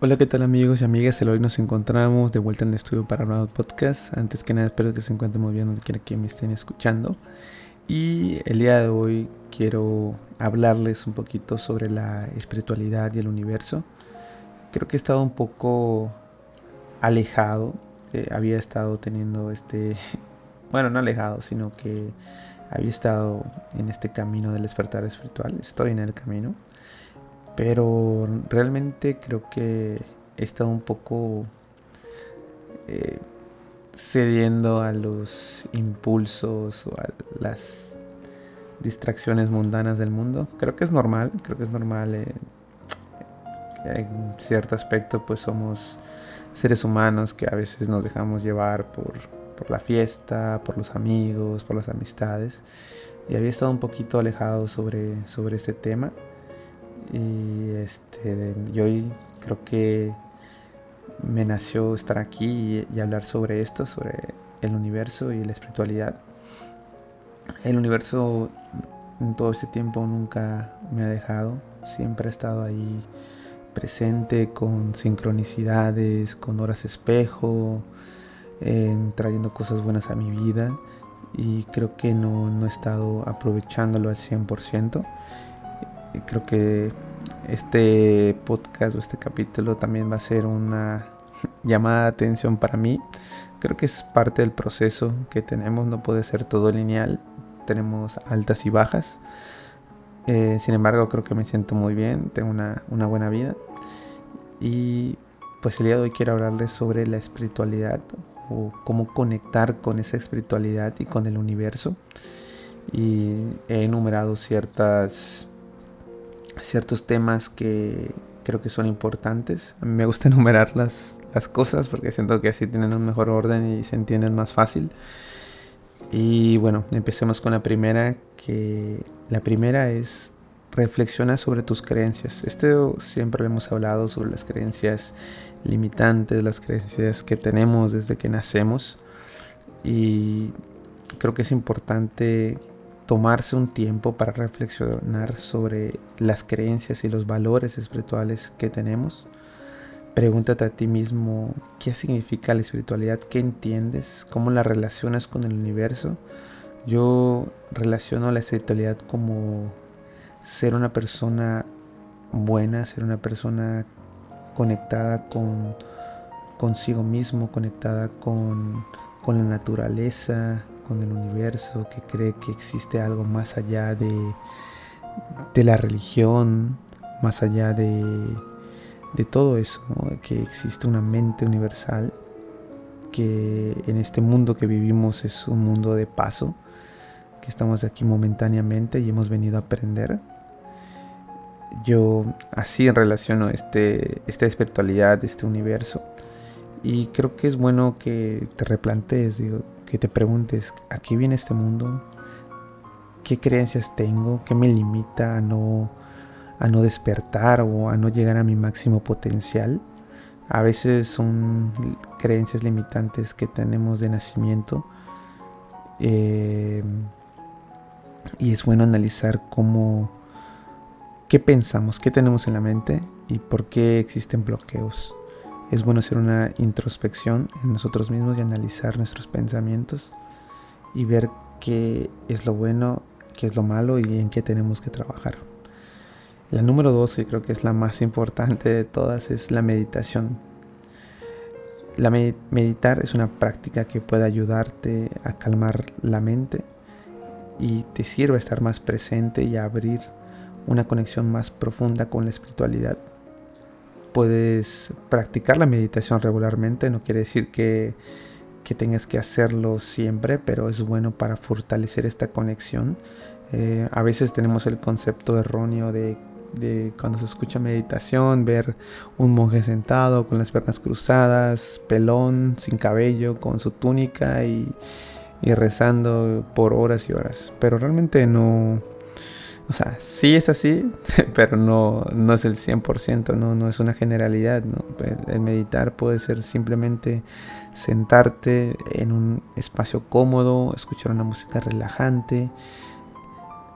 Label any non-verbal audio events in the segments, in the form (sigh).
Hola, ¿qué tal amigos y amigas? Hoy nos encontramos de vuelta en el estudio para nuevo podcast. Antes que nada, espero que se encuentren muy bien donde quiera que me estén escuchando. Y el día de hoy quiero hablarles un poquito sobre la espiritualidad y el universo. Creo que he estado un poco alejado. Eh, había estado teniendo este... (laughs) Bueno, no alejado, sino que había estado en este camino del despertar espiritual. Estoy en el camino pero realmente creo que he estado un poco eh, cediendo a los impulsos o a las distracciones mundanas del mundo. Creo que es normal, creo que es normal. Eh, en cierto aspecto pues somos seres humanos que a veces nos dejamos llevar por, por la fiesta, por los amigos, por las amistades. Y había estado un poquito alejado sobre, sobre este tema y este, yo creo que me nació estar aquí y, hablar sobre esto, sobre el universo y la espiritualidad. El universo en todo este tiempo nunca me ha dejado, siempre ha estado ahí presente con sincronicidades, con horas espejo, trayendo cosas buenas a mi vida y creo que no, no he estado aprovechándolo al 100% creo que este podcast o este capítulo también va a ser una (laughs) llamada de atención para mí. Creo que es parte del proceso que tenemos, no puede ser todo lineal, tenemos altas y bajas. Eh, sin embargo, creo que me siento muy bien, tengo una, una buena vida. Y pues el día de hoy quiero hablarles sobre la espiritualidad o cómo conectar con esa espiritualidad y con el universo. Y he enumerado ciertas ciertos temas que creo que son importantes. A mí me gusta (laughs) enumerar las, las cosas porque siento que así tienen un mejor orden y se entienden más fácil. Y bueno, empecemos con la primera, que la primera es reflexiona sobre tus creencias. Esto siempre hemos hablado sobre las creencias limitantes, las creencias que tenemos desde que nacemos. Y creo que es importante tomarse un tiempo para reflexionar sobre las creencias y los valores espirituales que tenemos. Pregúntate a ti mismo qué significa la espiritualidad, qué entiendes, cómo la relacionas con el universo. Yo relaciono la espiritualidad como ser una persona buena, ser una persona conectada con consigo mismo, conectada con, con la naturaleza, con el universo, que cree que existe algo más allá de, de la religión, más allá de, de todo eso, que existe una mente universal, que en este mundo que vivimos es un mundo de paso, que estamos aquí momentáneamente y hemos venido a aprender. Yo así relaciono este, esta espiritualidad, este universo, y creo que es bueno que te replantees, digo, que te preguntes, ¿a qué viene este mundo? ¿Qué creencias tengo? ¿Qué me limita a no, a no despertar o a no llegar a mi máximo potencial? A veces son creencias limitantes que tenemos de nacimiento. Eh, y es bueno analizar cómo, qué pensamos, qué tenemos en la mente y por qué existen bloqueos es bueno hacer una introspección en nosotros mismos y analizar nuestros pensamientos y ver qué es lo bueno, qué es lo malo y en qué tenemos que trabajar. La número 12 creo que es la más importante de todas, es la meditación. La meditar es una práctica que puede ayudarte a calmar la mente y te sirve a estar más presente y a abrir una conexión más profunda con la espiritualidad puedes practicar la meditación regularmente, no quiere decir que, tengas que hacerlo siempre, pero es bueno para fortalecer esta conexión. Eh, a veces tenemos el concepto erróneo de, cuando se escucha meditación, ver un monje sentado con las piernas cruzadas, pelón, sin cabello, con su túnica y rezando por horas y horas. Pero realmente no, o sea, sí es así, (laughs) pero no, no es el 100%, no, no es una generalidad. El, meditar puede ser simplemente sentarte en un espacio cómodo, escuchar una música relajante,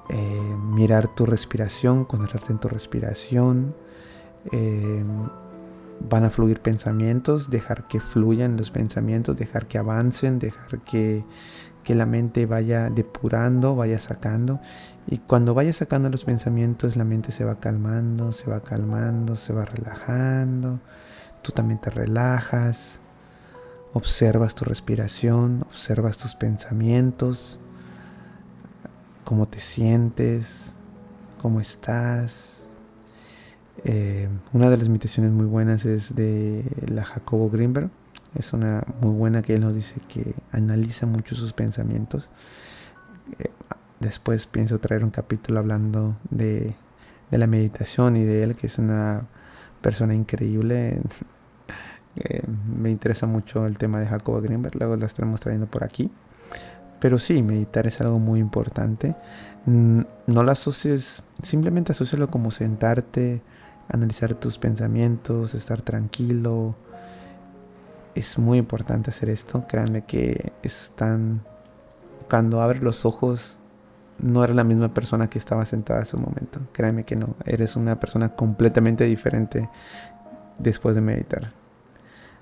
eh, mirar tu respiración, concentrarte en tu respiración, eh, van a fluir pensamientos, dejar que fluyan los pensamientos, dejar que avancen, dejar que, que la mente vaya depurando, vaya sacando. Y cuando vaya sacando los pensamientos, la mente se va calmando, se va calmando, se va relajando. Tú también te relajas. Observas tu respiración, observas tus pensamientos, cómo te sientes, cómo estás. Eh, una de las meditaciones muy buenas es de la Jacobo Greenberg es una muy buena que él nos dice que analiza mucho sus pensamientos. Eh, después pienso traer un capítulo hablando de, la meditación y de él, que es una persona increíble. (laughs) Eh, me interesa mucho el tema de Jacobo Greenberg, luego lo estaremos trayendo por aquí. Pero sí, meditar es algo muy importante. No lo asocies, simplemente asocialo como sentarte, analizar tus pensamientos, estar tranquilo, es muy importante hacer esto. Créanme que están. Cuando abres los ojos, no eres la misma persona que estaba sentada en su momento. Créanme que no. Eres una persona completamente diferente después de meditar.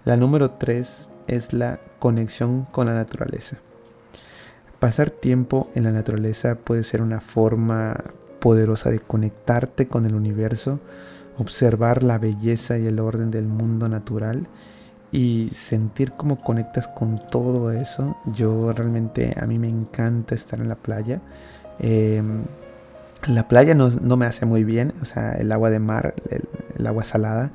La número 3 es la conexión con la naturaleza. Pasar tiempo en la naturaleza puede ser una forma poderosa de conectarte con el universo, observar la belleza y el orden del mundo natural y sentir cómo conectas con todo eso. Yo realmente, a mí me encanta estar en la playa. Em, la playa no, me hace muy bien, o sea, el agua de mar, el, agua salada.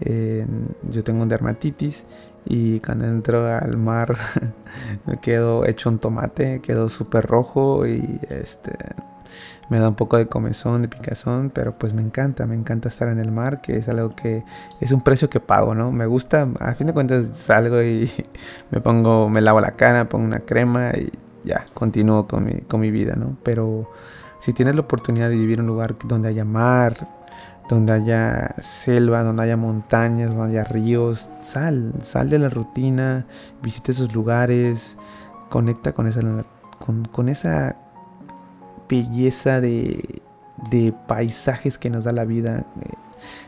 yo tengo un dermatitis y cuando entro al mar (laughs) me quedo hecho un tomate, quedo súper rojo y este me da un poco de comezón, de picazón, pero pues me encanta, me encanta estar en el mar, que es algo que es un precio que pago, ¿no? Me gusta, a fin de cuentas salgo y (laughs) me pongo, me lavo la cara, pongo una crema y ya, continúo con mi, con mi vida, ¿no? Pero si tienes la oportunidad de vivir en un lugar donde haya mar, donde haya selva, donde haya montañas, donde haya ríos, sal, sal de la rutina, visita esos lugares, conecta con esa, con, con esa belleza de, paisajes que nos da la vida. Eh,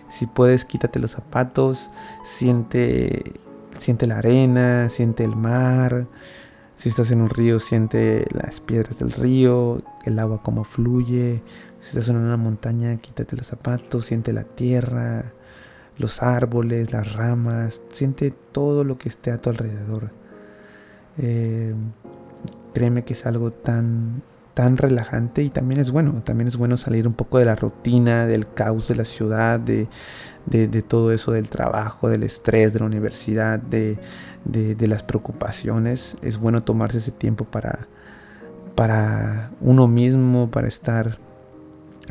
si puedes, quítate los zapatos, siente, siente la arena, siente el mar. Si estás en un río, siente las piedras del río, el agua como fluye. Si estás en una montaña, quítate los zapatos, siente la tierra, los árboles, las ramas, siente todo lo que esté a tu alrededor. Eh, créeme que es algo tan tan relajante y también es bueno, también es bueno salir un poco de la rutina, del caos de la ciudad, de, todo eso del trabajo, del estrés de la universidad, de, las preocupaciones. Es bueno tomarse ese tiempo para, para uno mismo, para estar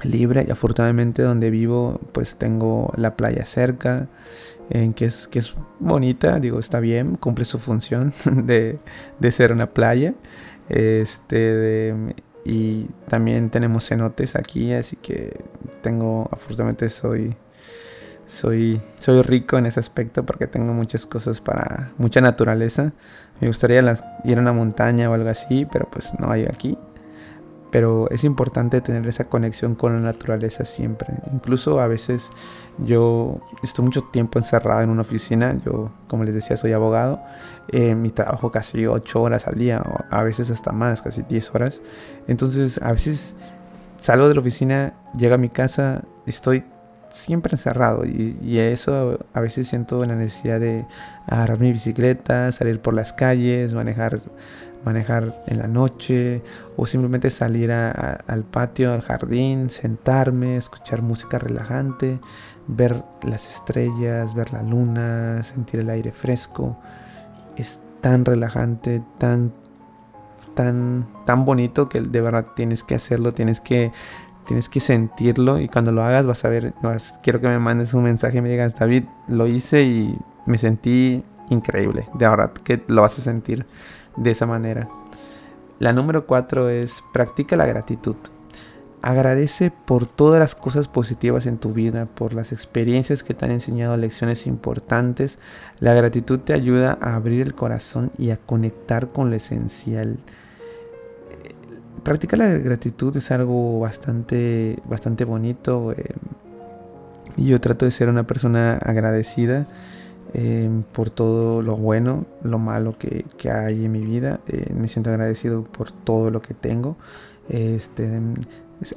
libre y afortunadamente donde vivo pues tengo la playa cerca que es que es bonita digo está bien cumple su función (laughs) de, de ser una playa este de, y también tenemos cenotes aquí, así que tengo, afortunadamente soy, soy, soy rico en ese aspecto porque tengo muchas cosas para, mucha naturaleza. Me gustaría ir a una montaña o algo así, pero pues no hay aquí pero es importante tener esa conexión con la naturaleza siempre. Incluso a veces yo estoy mucho tiempo encerrado en una oficina, yo como les decía soy abogado, eh, mi trabajo casi 8 horas al día, o a veces hasta más, casi 10 horas. Entonces a veces salgo de la oficina, llego a mi casa, estoy siempre encerrado y, y, eso a veces siento la necesidad de agarrar mi bicicleta, salir por las calles, manejar manejar en la noche o simplemente salir al patio, al jardín, sentarme, escuchar música relajante, ver las estrellas, ver la luna, sentir el aire fresco. Es tan relajante, tan tan tan bonito que de verdad tienes que hacerlo, tienes que tienes que sentirlo y cuando lo hagas vas a ver, quiero que me mandes un mensaje y me digas, David, lo hice y me sentí increíble. De verdad que lo vas a sentir de esa manera. La número cuatro es practica la gratitud. Agradece por todas las cosas positivas en tu vida, por las experiencias que te han enseñado lecciones importantes. La gratitud te ayuda a abrir el corazón y a conectar con lo esencial. Practicar la gratitud es algo bastante, bastante bonito. Eh, yo trato de ser una persona agradecida em, por todo lo bueno, lo malo que, hay en mi vida. Eh, me siento agradecido por todo lo que tengo. Este,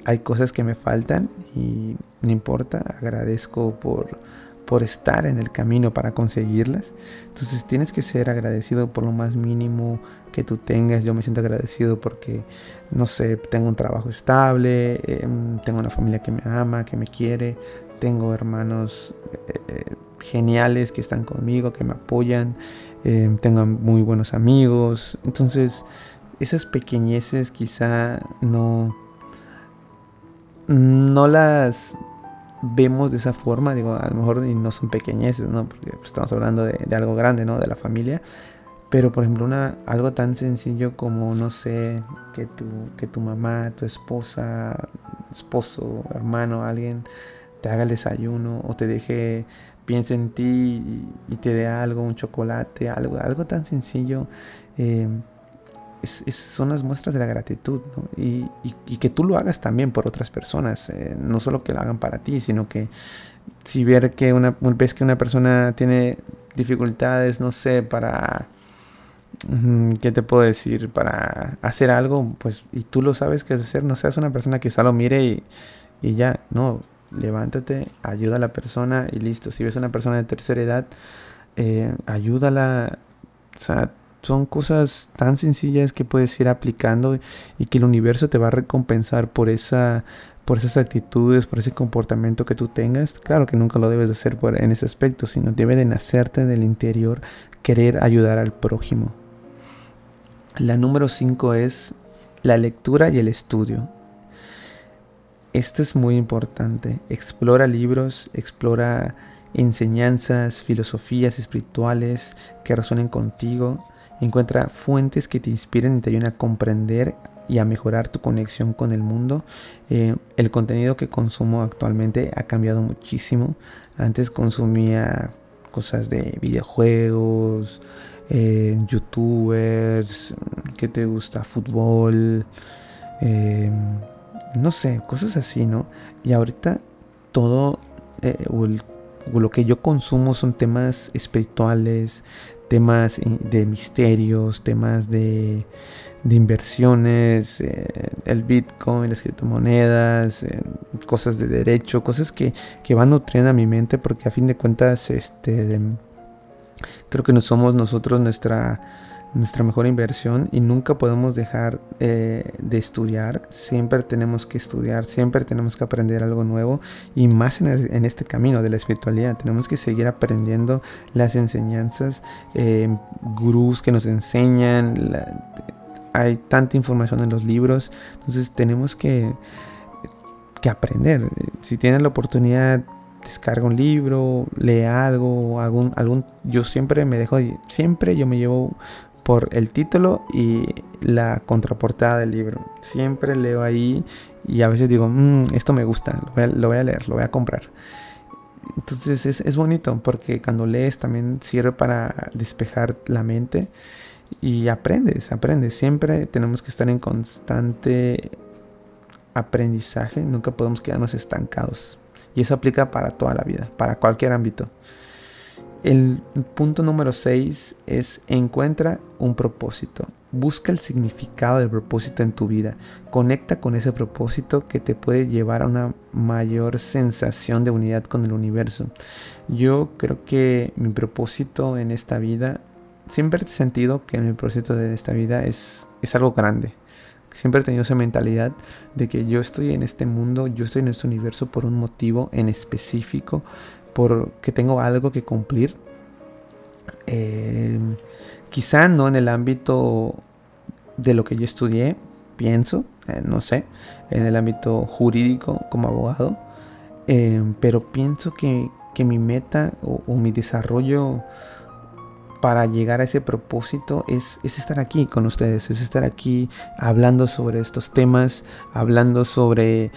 hay cosas que me faltan y no importa, agradezco por, por estar en el camino para conseguirlas. Entonces tienes que ser agradecido por lo más mínimo que tú tengas. Yo me siento agradecido porque, no sé, tengo un trabajo estable, em, tengo una familia que me ama, que me quiere, tengo hermanos eh, eh, geniales que están conmigo, que me apoyan, em, tengo muy buenos amigos. Entonces, esas pequeñeces quizá no no las vemos de esa forma, digo, a lo mejor no son pequeñeces, ¿no? Porque pues, estamos hablando de, algo grande, ¿no? De la familia. Pero, por ejemplo, una, algo tan sencillo como, no sé, que tu, que tu mamá, tu esposa, esposo, hermano, alguien te haga el desayuno o te deje, piense en ti y, te dé algo, un chocolate, algo, algo tan sencillo. Eh, son las muestras de la gratitud y, que tú lo hagas también por otras personas, eh, no solo que lo hagan para ti, sino que si ver que una, ves que una persona tiene dificultades, no sé, para, ¿qué te puedo decir? Para hacer algo, pues, y tú lo sabes que hacer, no seas una persona que solo mire y, y ya, no, levántate, ayuda a la persona y listo. Si ves a una persona de tercera edad, eh, ayúdala, o sea, son cosas tan sencillas que puedes ir aplicando y que el universo te va a recompensar por esa por esas actitudes, por ese comportamiento que tú tengas. Claro que nunca lo debes de hacer por, en ese aspecto, sino debe de nacerte del interior querer ayudar al prójimo. La número 5 es la lectura y el estudio. Esto es muy importante. Explora libros, explora enseñanzas, filosofías espirituales que resuenen contigo Encuentra fuentes que te inspiren y te ayuden a comprender y a mejorar tu conexión con el mundo. Eh, el contenido que consumo actualmente ha cambiado muchísimo. Antes consumía cosas de videojuegos, eh, youtubers, ¿qué te gusta? Fútbol, eh, no sé, cosas así, ¿no? Y ahorita todo lo que yo consumo son temas espirituales, temas de misterios, temas de, inversiones, eh, el Bitcoin, las criptomonedas, eh, cosas de derecho, cosas que, que, van nutriendo a mi mente porque a fin de cuentas este, creo que no somos nosotros nuestra nuestra mejor inversión y nunca podemos dejar eh, de estudiar. Siempre tenemos que estudiar, siempre tenemos que aprender algo nuevo y más en, este camino de la espiritualidad. Tenemos que seguir aprendiendo las enseñanzas, eh, gurús que nos enseñan. hay tanta información en los libros, entonces tenemos que, que aprender. Si tienes la oportunidad descarga un libro, lee algo, algún, algún, yo siempre me dejo, siempre yo me llevo por el título y la contraportada del libro. Siempre leo ahí y a veces digo, mm, esto me gusta, lo voy, a, leer, lo voy a comprar. Entonces es, es, bonito porque cuando lees también sirve para despejar la mente y aprendes, aprendes. Siempre tenemos que estar en constante aprendizaje, nunca podemos quedarnos estancados. Y eso aplica para toda la vida, para cualquier ámbito. El punto número 6 es encuentra un propósito. Busca el significado del propósito en tu vida. Conecta con ese propósito que te puede llevar a una mayor sensación de unidad con el universo. Yo creo que mi propósito en esta vida, siempre he sentido que mi propósito de esta vida es, es algo grande. Siempre he tenido esa mentalidad de que yo estoy en este mundo, yo estoy en este universo por un motivo en específico porque tengo algo que cumplir. Eh, quizá no en el ámbito de lo que yo estudié, pienso, eh, no sé, en el ámbito jurídico como abogado, eh, pero pienso que, mi meta o, mi desarrollo para llegar a ese propósito es, es, estar aquí con ustedes, es estar aquí hablando sobre estos temas, hablando sobre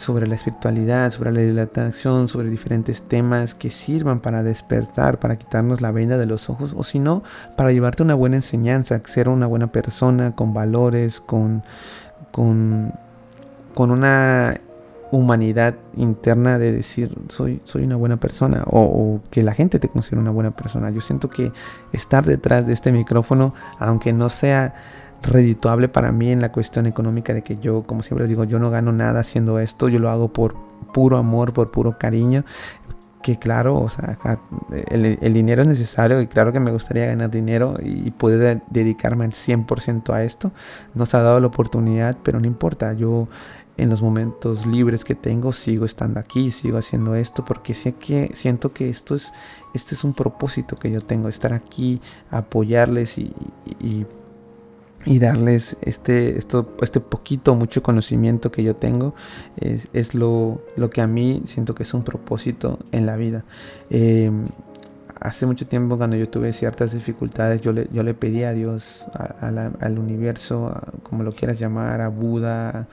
sobre la espiritualidad, sobre la dilatación, sobre diferentes temas que sirvan para despertar, para quitarnos la venda de los ojos, o si no, para llevarte una buena enseñanza, ser una buena persona, con valores, con, con, con una humanidad interna de decir soy, soy una buena persona o, que la gente te considere una buena persona. Yo siento que estar detrás de este micrófono, aunque no sea redituable para mí en la cuestión económica de que yo, como siempre les digo, yo no gano nada haciendo esto, yo lo hago por puro amor, por puro cariño, que claro, o sea, el, dinero es necesario y claro que me gustaría ganar dinero y poder dedicarme al 100% a esto. Nos ha dado la oportunidad, pero no importa, yo en los momentos libres que tengo sigo estando aquí, sigo haciendo esto porque sé que siento que esto es este es un propósito que yo tengo, estar aquí, apoyarles y, y, darles este, esto, este poquito, mucho conocimiento que yo tengo, es, lo, lo, que a mí siento que es un propósito en la vida. Em, hace mucho tiempo cuando yo tuve ciertas dificultades, yo le, yo le pedí a Dios, al universo, como lo quieras llamar, a Buda,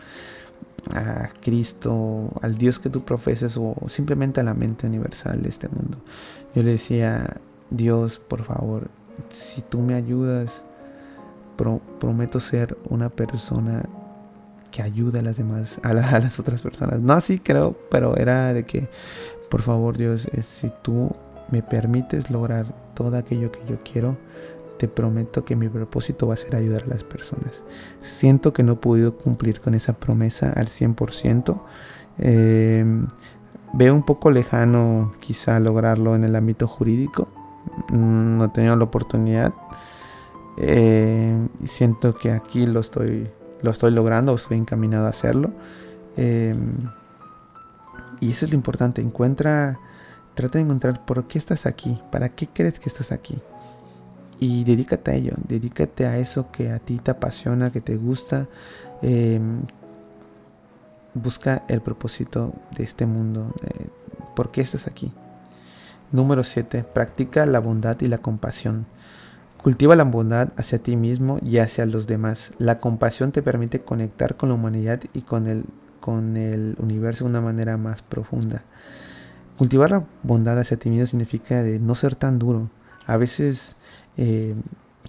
a Cristo, al Dios que tú profeses o simplemente a la mente universal de este mundo. Yo le decía, Dios, por favor, si tú me ayudas, prometo ser una persona que ayude a las demás, a, las otras personas. No así creo, pero era de que, por favor Dios, eh, si tú me permites lograr todo aquello que yo quiero, te prometo que mi propósito va a ser ayudar a las personas. Siento que no he podido cumplir con esa promesa al 100%. Em, veo un poco lejano quizá lograrlo en el ámbito jurídico. No he tenido la oportunidad. Y siento que aquí lo estoy, lo estoy logrando, estoy encaminado a hacerlo. Em, y eso es lo importante. Encuentra, trata de encontrar por qué estás aquí, para qué crees que estás aquí y dedícate a ello, dedícate a eso que a ti te apasiona, que te gusta. Em, busca el propósito de este mundo. Eh, ¿Por qué estás aquí? Número 7. Practica la bondad y la compasión. Cultiva la bondad hacia ti mismo y hacia los demás. La compasión te permite conectar con la humanidad y con el, con el universo de una manera más profunda. Cultivar la bondad hacia ti mismo significa no ser tan duro. A veces eh,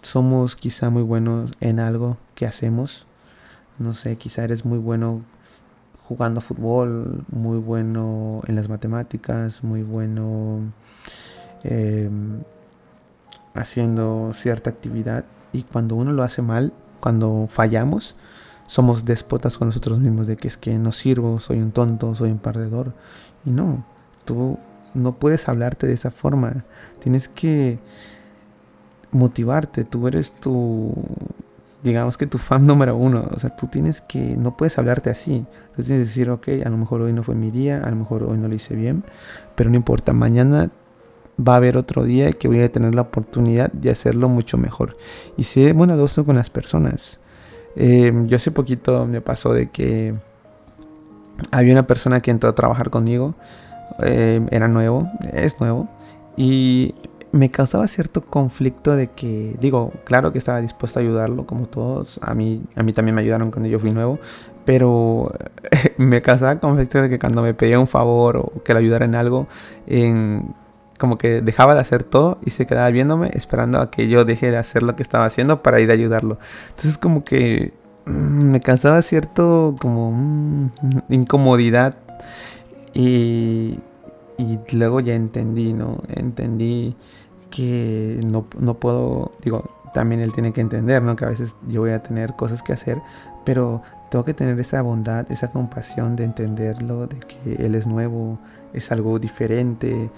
somos quizá muy buenos en algo que hacemos. No sé, quizá eres muy bueno jugando fútbol, muy bueno en las matemáticas, muy bueno em, haciendo cierta actividad. Y cuando uno lo hace mal, cuando fallamos, somos déspotas con nosotros mismos de que es que no sirvo, soy un tonto, soy un perdedor. Y no, tú no puedes hablarte de esa forma. Tienes que motivarte, tú eres tu, digamos que tu fan (laughs) número uno, o sea, tú tienes que, no puedes hablarte así, tú tienes que decir, ok, a lo mejor hoy no fue mi día, a lo mejor hoy no lo hice bien, pero no importa, mañana va a haber otro día que voy a tener la oportunidad de hacerlo mucho mejor. Y sé bondadoso con las personas. Em, yo hace poquito me pasó de que había una persona que entró a trabajar conmigo, em, era nuevo, es nuevo, y me causaba cierto conflicto de que, digo, claro que estaba dispuesto a ayudarlo como todos, a mí, a mí también me ayudaron cuando yo fui nuevo, pero (laughs) me causaba conflicto de que cuando me pedía un favor o que le ayudara en algo, como que dejaba de hacer todo y se quedaba viéndome esperando a que yo deje de hacer lo que estaba haciendo para ir a ayudarlo. Entonces como que mm, me causaba cierto como mm, incomodidad y y luego ya entendí, ¿no? Entendí que no, no, puedo, digo, también él tiene que entender, ¿no? Que a veces yo voy a tener cosas que hacer, pero tengo que tener esa bondad, esa compasión de entenderlo, de que él es nuevo, es algo diferente,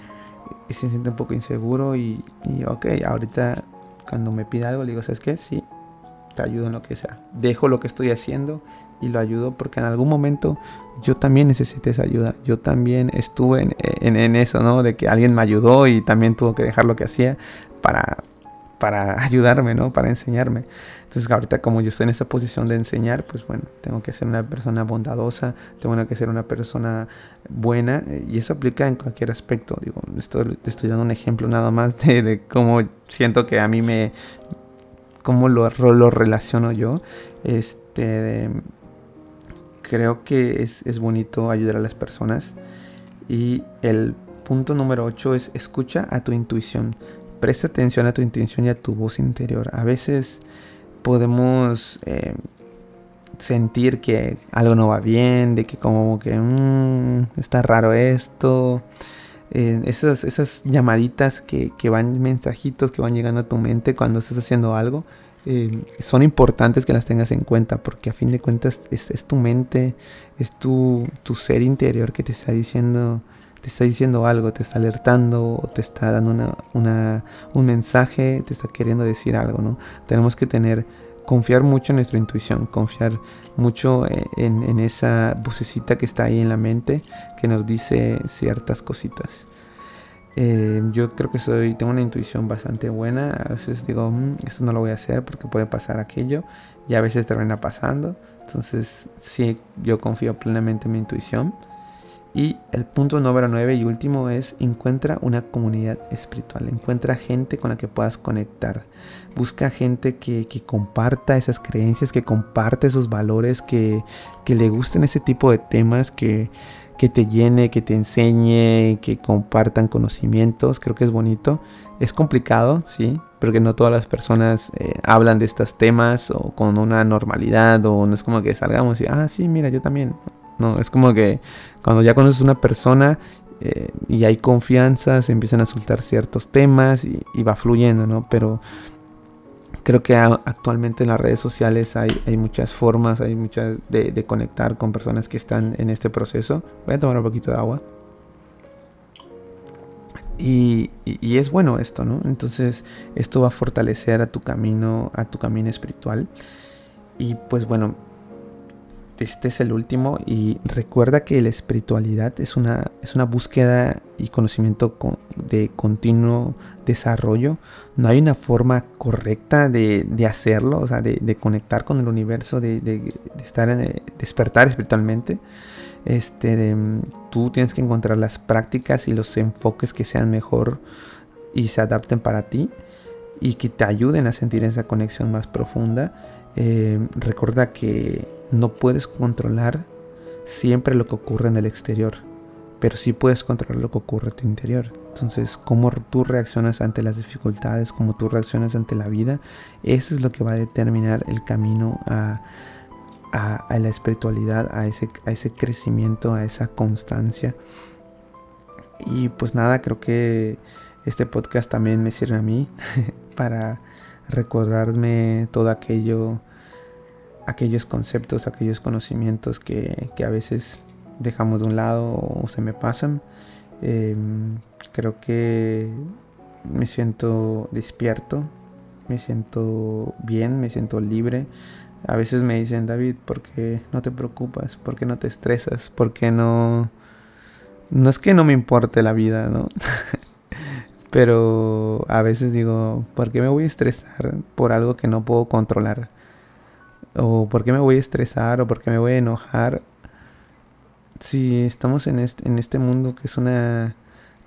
y se siente un poco inseguro y, y ok, ahorita cuando me pide algo le digo, ¿sabes qué? Sí, te ayudo en lo que sea. Dejo lo que estoy haciendo y lo ayudo porque en algún momento yo también necesité esa ayuda. Yo también estuve en, en, eso, ¿no? De que alguien me ayudó y también tuvo que dejar lo que hacía para, para (laughs) ayudarme, ¿no? Para enseñarme. Entonces ahorita como yo estoy en esa posición de enseñar, pues bueno, tengo que ser una persona bondadosa, tengo que ser una persona buena y eso aplica en cualquier aspecto. Digo, estoy dando un ejemplo nada más de, cómo siento que a mí me... cómo lo, relaciono yo. Este creo que es, bonito ayudar a las personas. Y el punto número 8 es escucha a tu intuición. Presta atención a tu intuición y a tu voz interior. A veces podemos eh, sentir que algo no va bien, de que como que mm, está raro esto. Eh, esas, esas llamaditas que, que, van, mensajitos que van llegando a tu mente cuando estás haciendo algo, eh, son importantes que las tengas en cuenta porque a fin de cuentas es, es tu mente, es tu, tu, ser interior que te está diciendo te está diciendo algo, te está alertando o te está dando una, un mensaje, te está queriendo decir algo, ¿no? Tenemos que tener confiar mucho en nuestra intuición, confiar mucho eh, en, esa vocecita que está ahí en la mente que nos dice ciertas cositas. Eh, yo creo que soy, tengo una intuición bastante buena. A veces digo, mm, esto no lo voy a hacer porque puede pasar aquello. Y a veces termina pasando. Entonces, sí, yo confío plenamente en mi intuición. Y el punto número 9 y último es encuentra una comunidad espiritual, encuentra gente con la que puedas conectar, busca gente que, comparta esas creencias, que comparte esos valores, que, le gusten ese tipo de temas, que, te llene, que te enseñe, que compartan conocimientos, creo que es bonito. Es complicado, sí, porque no todas las personas eh, hablan de estos temas o con una normalidad o no es como que salgamos y, ah, sí, mira, yo también. ¿No? Es como que cuando ya conoces una persona eh, y hay confianza, se empiezan a soltar ciertos temas y, va fluyendo, ¿no? Pero creo que actualmente en las redes sociales hay, hay muchas formas, hay muchas de, conectar con personas que están en este proceso. Voy a tomar un poquito de agua. Y, y, es bueno esto, ¿no? Entonces esto va a fortalecer a tu camino, a tu camino espiritual. Y pues bueno, este es el último y recuerda que la espiritualidad es una, es una búsqueda y conocimiento de continuo desarrollo. No hay una forma correcta de, hacerlo, o sea, de, conectar con el universo, de, estar en, despertar espiritualmente. Este, tú tienes que encontrar las prácticas y los enfoques que sean mejor y se adapten para ti y que te ayuden a sentir esa conexión más profunda. Eh, recuerda que no puedes controlar siempre lo que ocurre en el exterior, pero sí puedes controlar lo que ocurre en tu interior. Entonces, cómo tú reaccionas ante las dificultades, cómo tú reaccionas ante la vida, eso es lo que va a determinar el camino a, la espiritualidad, a ese, a ese crecimiento, a esa constancia. Y pues nada, creo que este podcast también me sirve a mí (laughs) para recordarme todo aquello aquellos conceptos, aquellos conocimientos que, a veces dejamos de un lado o se me pasan. Em, creo que me siento despierto, me siento bien, me siento libre. A veces me dicen, David, ¿por qué no te preocupas? ¿Por qué no te estresas? ¿Por qué no... No es que no me importe la vida, ¿no? (laughs) Pero a veces digo, ¿por qué me voy a estresar por algo que no puedo controlar? O por qué me voy a estresar o por qué me voy a enojar. Si estamos en este, en este mundo que es una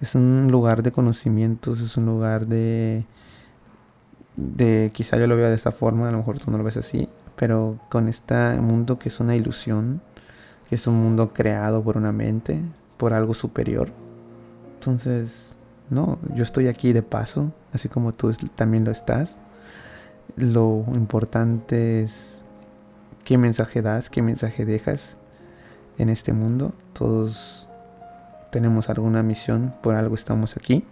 es un lugar de conocimientos es un lugar de de quizá yo lo vea de esta forma a lo mejor tú no lo ves así pero con este mundo que es una ilusión que es un mundo creado por una mente por algo superior. Entonces no yo estoy aquí de paso así como tú también lo estás. Lo importante es qué mensaje das, qué mensaje dejas en este mundo. Todos tenemos alguna misión, por algo estamos aquí.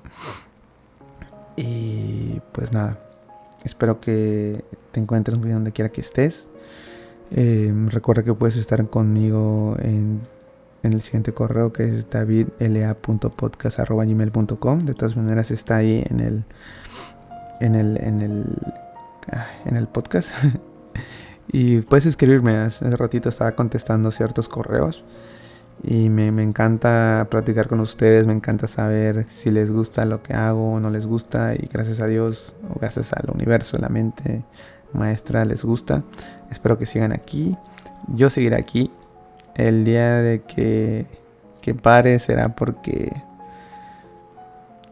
Y pues nada, espero que te encuentres muy bien donde quiera que estés. Em, recuerda que puedes estar conmigo en, el siguiente correo que es davidla.podcast.gmail.com. De todas maneras está ahí en el en el en el en el podcast (laughs) Y puedes escribirme, hace ratito estaba contestando ciertos correos y me, encanta platicar con ustedes, me encanta saber si les gusta lo que hago o no les gusta y gracias a Dios o gracias al universo, la mente maestra les gusta. Espero que sigan aquí. Yo seguiré aquí. El día de que, que pare será porque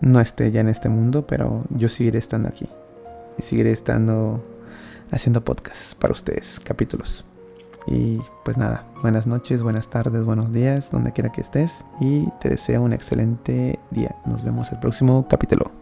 no esté ya en este mundo, pero yo seguiré estando aquí. Y seguiré estando haciendo podcasts para ustedes, capítulos. Y pues nada, buenas noches, buenas tardes, buenos días, donde quiera que estés. Y te deseo un excelente día. Nos vemos el próximo capítulo.